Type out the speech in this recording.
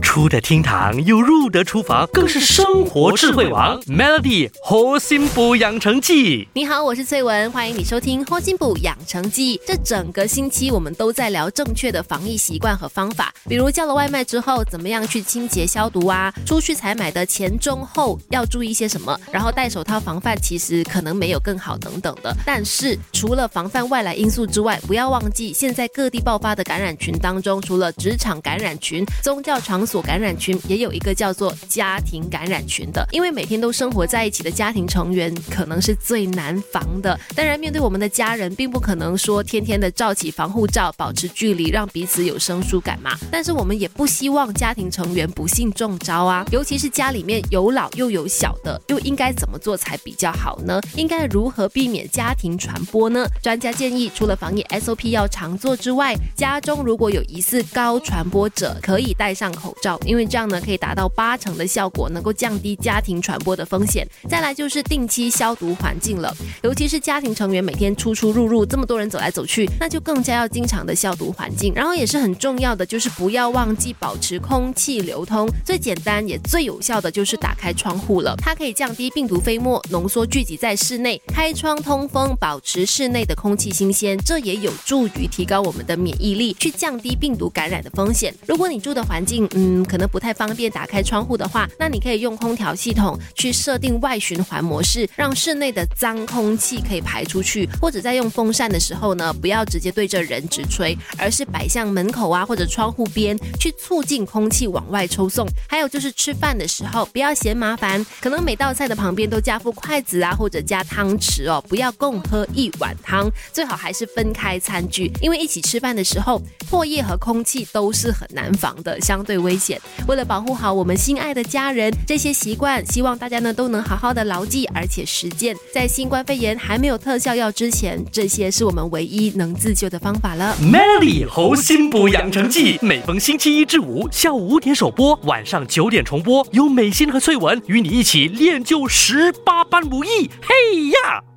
出得厅堂又入得厨房，更是生活智慧王。Melody 核心补养成记，你好，我是翠文，欢迎你收听《霍金补养成记》。这整个星期我们都在聊正确的防疫习惯和方法，比如叫了外卖之后怎么样去清洁消毒啊，出去采买的前中后要注意些什么，然后戴手套防范其实可能没有更好等等的。但是除了防范外来因素之外，不要忘记现在各地爆发的感染群当中，除了职场感染群、宗教场所所感染群，也有一个叫做家庭感染群的。因为每天都生活在一起的家庭成员，可能是最难防的。当然，面对我们的家人，并不可能说天天的照起防护罩，保持距离，让彼此有生疏感嘛。但是我们也不希望家庭成员不幸中招啊，尤其是家里面有老又有小的，又应该怎么做才比较好呢？应该如何避免家庭传播呢？专家建议，除了防疫 SOP 要常做之外，家中如果有疑似高传播者，可以戴上口罩，因为这样呢可以达到八成的效果，能够降低家庭传播的风险。再来就是定期消毒环境了，尤其是家庭成员每天出出入入，这么多人走来走去，那就更加要经常的消毒环境。然后也是很重要的，就是不要忘记保持空气流通。最简单也最有效的就是打开窗户了，它可以降低病毒飞沫浓缩聚集在室内，开窗通风，保持室内的空气新鲜，这也有助于提高我们的免疫力，去降低病毒感染的风险。如果你住的环境，嗯可能不太方便打开窗户的话，那你可以用空调系统去设定外循环模式，让室内的脏空气可以排出去。或者在用风扇的时候呢，不要直接对着人直吹，而是摆向门口啊或者窗户边，去促进空气往外抽送。还有就是吃饭的时候，不要嫌麻烦，可能每道菜的旁边都加副筷子啊，或者加汤匙哦，不要共喝一碗汤，最好还是分开餐具，因为一起吃饭的时候，唾液和空气都是很难防的，相对危险。为了保护好我们心爱的家人，这些习惯希望大家呢都能好好的牢记，而且实践。在新冠肺炎还没有特效药之前，这些是我们唯一能自救的方法了。Melody 猴心补养成记，每逢星期一至五下午五点首播，晚上九点重播，由美心和翠文与你一起练就十八般武艺。嘿呀！